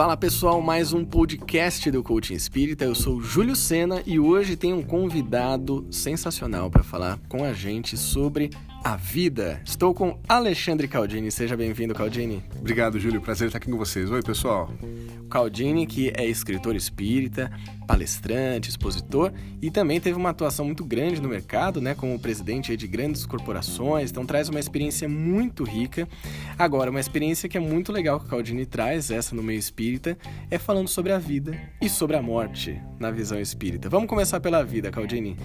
Fala pessoal, mais um podcast do Coaching Espírita. Eu sou Júlio Sena e hoje tem um convidado sensacional para falar com a gente sobre a vida. Estou com Alexandre Caldini. Seja bem-vindo, Caldini. Obrigado, Júlio. Prazer estar aqui com vocês. Oi, pessoal. O Caldini, que é escritor espírita, palestrante, expositor e também teve uma atuação muito grande no mercado, né, como presidente de grandes corporações. Então traz uma experiência muito rica. Agora, uma experiência que é muito legal que o Caldini traz, essa no meio espírita, é falando sobre a vida e sobre a morte na visão espírita. Vamos começar pela vida, Caldini.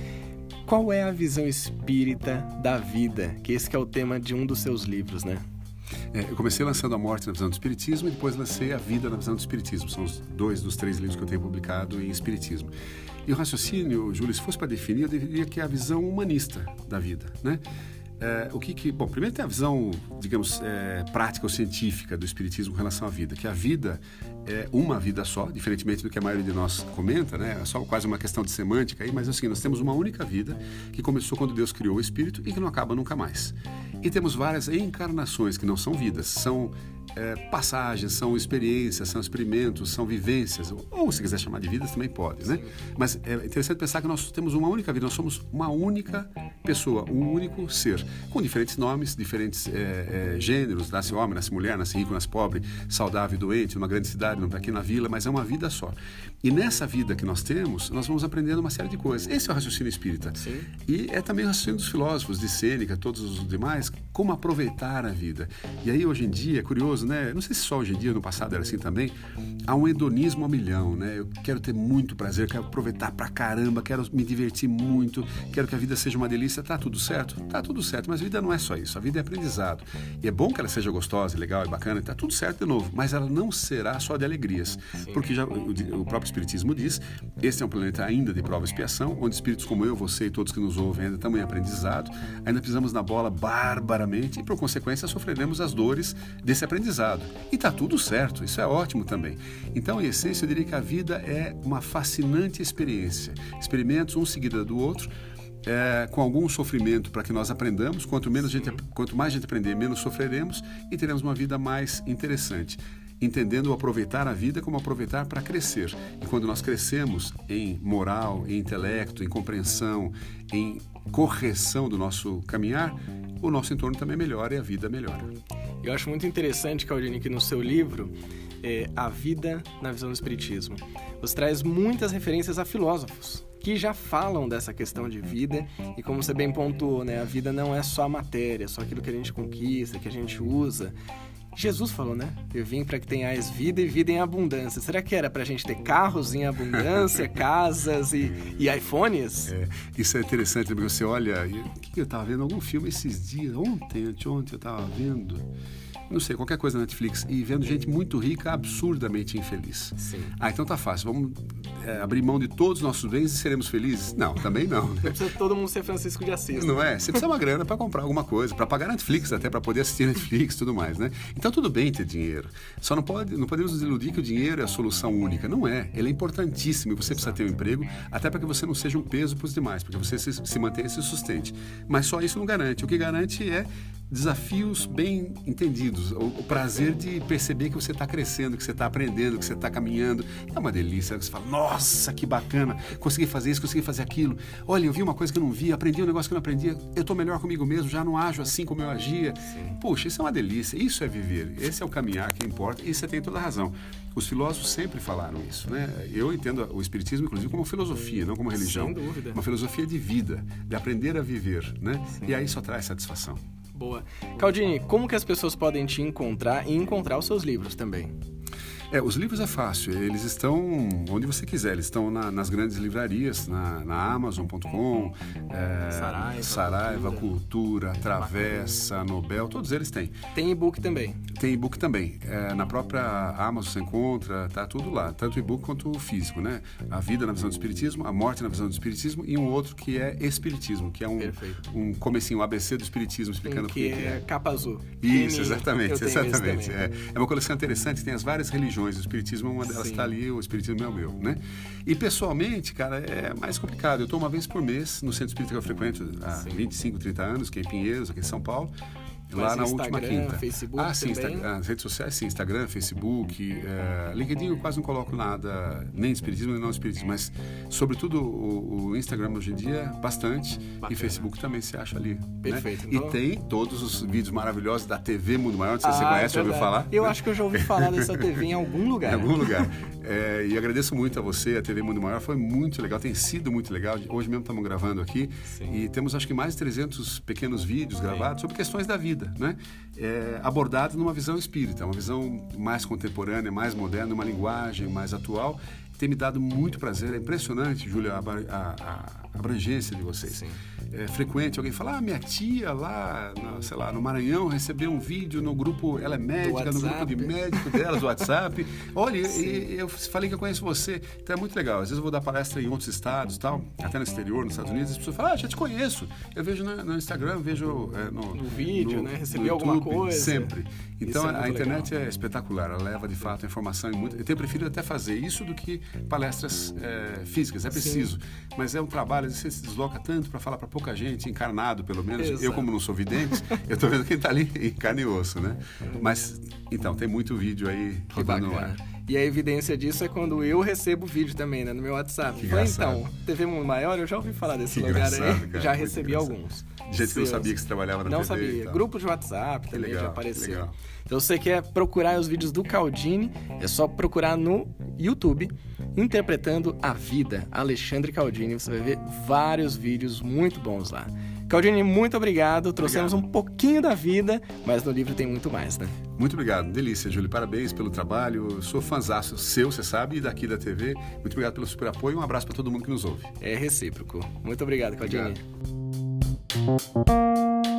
Qual é a visão espírita da vida? Que esse que é o tema de um dos seus livros, né? É, eu comecei lançando a morte na visão do espiritismo e depois lancei a vida na visão do espiritismo. São os dois dos três livros que eu tenho publicado em espiritismo. E o raciocínio, Júlio, se fosse para definir, eu diria que é a visão humanista da vida, né? É, o que, que, bom, primeiro tem a visão, digamos, é, prática ou científica do espiritismo com relação à vida, que a vida é uma vida só, diferentemente do que a maioria de nós comenta, né? É só quase uma questão de semântica aí, mas assim, nós temos uma única vida que começou quando Deus criou o espírito e que não acaba nunca mais. E temos várias encarnações que não são vidas, são é, passagens, são experiências, são experimentos, são vivências, ou se quiser chamar de vidas também pode, né? Mas é interessante pensar que nós temos uma única vida, nós somos uma única pessoa, um único ser, com diferentes nomes, diferentes é, é, gêneros, nasce homem, nasce mulher, nasce rico, nasce pobre, saudável doente, numa grande cidade, numa pequena vila, mas é uma vida só. E nessa vida que nós temos, nós vamos aprendendo uma série de coisas. Esse é o raciocínio espírita. Sim. E é também o raciocínio dos filósofos, de Sêneca, todos os demais, como aproveitar a vida. E aí, hoje em dia, é curioso, né? Não sei se só hoje em dia, no passado era assim também, há um hedonismo ao milhão, né? Eu quero ter muito prazer, quero aproveitar pra caramba, quero me divertir muito, quero que a vida seja uma delícia. Tá tudo certo? Tá tudo certo, mas a vida não é só isso. A vida é aprendizado. E é bom que ela seja gostosa, legal e bacana, e tá tudo certo de novo, mas ela não será só de alegrias. Porque já, o, o próprio Espiritismo diz, este é um planeta ainda de prova e expiação, onde espíritos como eu, você e todos que nos ouvem ainda estão em aprendizado, ainda pisamos na bola barbaramente e, por consequência, sofreremos as dores desse aprendizado. E tá tudo certo, isso é ótimo também. Então, em essência, eu diria que a vida é uma fascinante experiência. Experimentos um seguido do outro, é, com algum sofrimento para que nós aprendamos. Quanto, menos gente, quanto mais gente aprender, menos sofreremos e teremos uma vida mais interessante. Entendendo aproveitar a vida como aproveitar para crescer. E quando nós crescemos em moral, em intelecto, em compreensão, em correção do nosso caminhar, o nosso entorno também melhora e a vida melhora. Eu acho muito interessante, Claudine, que no seu livro, é, A Vida na Visão do Espiritismo, você traz muitas referências a filósofos que já falam dessa questão de vida e como você bem pontuou, né, a vida não é só a matéria, só aquilo que a gente conquista, que a gente usa. Jesus falou, né? Eu vim para que tenhais vida e vida em abundância. Será que era para a gente ter carros em abundância, casas e, e iPhones? É, isso é interessante, porque você olha. Que eu estava vendo? Algum filme esses dias, ontem, anteontem, eu estava vendo não sei, qualquer coisa na Netflix e vendo gente muito rica absurdamente infeliz. Sim. Ah, então tá fácil. Vamos é, abrir mão de todos os nossos bens e seremos felizes? Não, também não. Não precisa todo mundo ser Francisco de Assis. Não né? é? Você precisa uma grana para comprar alguma coisa, para pagar Netflix até, para poder assistir Netflix e tudo mais, né? Então tudo bem ter dinheiro. Só não, pode, não podemos nos iludir que o dinheiro é a solução única. Não é. Ele é importantíssimo e você precisa ter um emprego até para que você não seja um peso para os demais, porque você se, se mantenha e se sustente. Mas só isso não garante. O que garante é desafios bem entendidos, o, o prazer de perceber que você está crescendo, que você está aprendendo, que você está caminhando. É uma delícia. Você fala, nossa, que bacana, consegui fazer isso, consegui fazer aquilo. Olha, eu vi uma coisa que eu não vi, aprendi um negócio que eu não aprendia, eu estou melhor comigo mesmo, já não ajo assim como eu agia. Sim. Puxa, isso é uma delícia, isso é viver, esse é o caminhar que importa e você tem toda a razão. Os filósofos sempre falaram isso, né? Eu entendo o espiritismo, inclusive, como filosofia, não como religião. Sem dúvida. Uma filosofia de vida, de aprender a viver, né? Sim. E aí só traz satisfação. Boa. Caldini, como que as pessoas podem te encontrar e encontrar os seus livros também? É, os livros é fácil, eles estão onde você quiser, eles estão na, nas grandes livrarias, na, na Amazon.com, é, Saraiva, Saraiva, Cultura, Cultura Travessa, Nobel, todos eles têm. Tem e-book também? Tem e-book também. É, na própria Amazon você encontra, tá tudo lá, tanto e-book quanto o físico, né? A vida na visão do Espiritismo, a morte na visão do Espiritismo e um outro que é Espiritismo, que é um, um comecinho, um ABC do Espiritismo, explicando o que, que é. capa azul. Isso, exatamente, exatamente. É, é uma coleção interessante, tem as várias religiões religiões. O espiritismo é uma delas está ali, o espiritismo é o meu, né? E pessoalmente, cara, é mais complicado. Eu estou uma vez por mês no centro espírita que eu frequento há Sim. 25, 30 anos, que é em Pinheiros, aqui em São Paulo. Lá na Instagram, última quinta. Facebook ah, sim, também? Insta- as redes sociais, sim, Instagram, Facebook, eh, LinkedIn eu quase não coloco nada, nem espiritismo nem não espiritismo, mas sobretudo o, o Instagram hoje em dia, bastante, Bacana. e Facebook também se acha ali. né? Perfeito, E então- tem todos os vídeos maravilhosos da TV Mundo Maior, não sei se você Ah, conhece, é já ouviu falar? Eu acho que eu já ouvi falar dessa TV em algum lugar. Em algum lugar. É, e agradeço muito a você, a TV Mundo Maior, foi muito legal, tem sido muito legal. Hoje mesmo estamos gravando aqui Sim. e temos acho que mais de 300 pequenos vídeos gravados sobre questões da vida, né? É, abordados numa visão espírita, uma visão mais contemporânea, mais moderna, uma linguagem mais atual. Tem me dado muito prazer, é impressionante, Júlia, a, a- a abrangência de vocês. Sim. É frequente alguém falar, ah, minha tia lá, na- sei lá, no Maranhão recebeu um vídeo no grupo, ela é médica, no grupo de médico dela, do WhatsApp. Olha, e, eu falei que eu conheço você. Então é muito legal. Às vezes eu vou dar palestra em outros estados, tal, até no exterior, nos Estados Unidos, as pessoas falam, ah, já te conheço. Eu vejo no, no Instagram, vejo é, no, No vídeo, né? Recebi no alguma coisa. Sempre. Então é a internet é espetacular, ela leva de fato a informação em muito. Eu tenho preferido até fazer isso do que palestras é, físicas, é preciso. Mas é um trabalho, você se desloca tanto para falar para pouca gente, encarnado pelo menos. Eu, Exato. como não sou vidente, eu estou vendo quem está ali em carne e osso, né? Mas, então, tem muito vídeo aí Que rodando no ar. E a evidência disso é quando eu recebo vídeo também, né, no meu WhatsApp. Que então, TV Mundo Maior, eu já ouvi falar desse Que lugar aí. cara, já recebi engraçado. alguns. De gente que não sabia que você trabalhava na Não TV e sabia. Grupo de WhatsApp também legal, já apareceu. legal. Então, se você quer procurar os vídeos do Caldini, é só procurar no YouTube, Interpretando a Vida, Alexandre Caldini. Você vai ver vários vídeos muito bons lá. Caldini, muito obrigado. Trouxemos um pouquinho da vida, mas no livro tem muito mais, né? Muito obrigado, delícia, Júlio. Parabéns pelo trabalho. Eu Sou fãzaço seu, você sabe, e daqui da TV. Muito obrigado pelo super apoio. Um abraço para todo mundo que nos ouve. É recíproco. Muito obrigado, Caldini. Obrigado.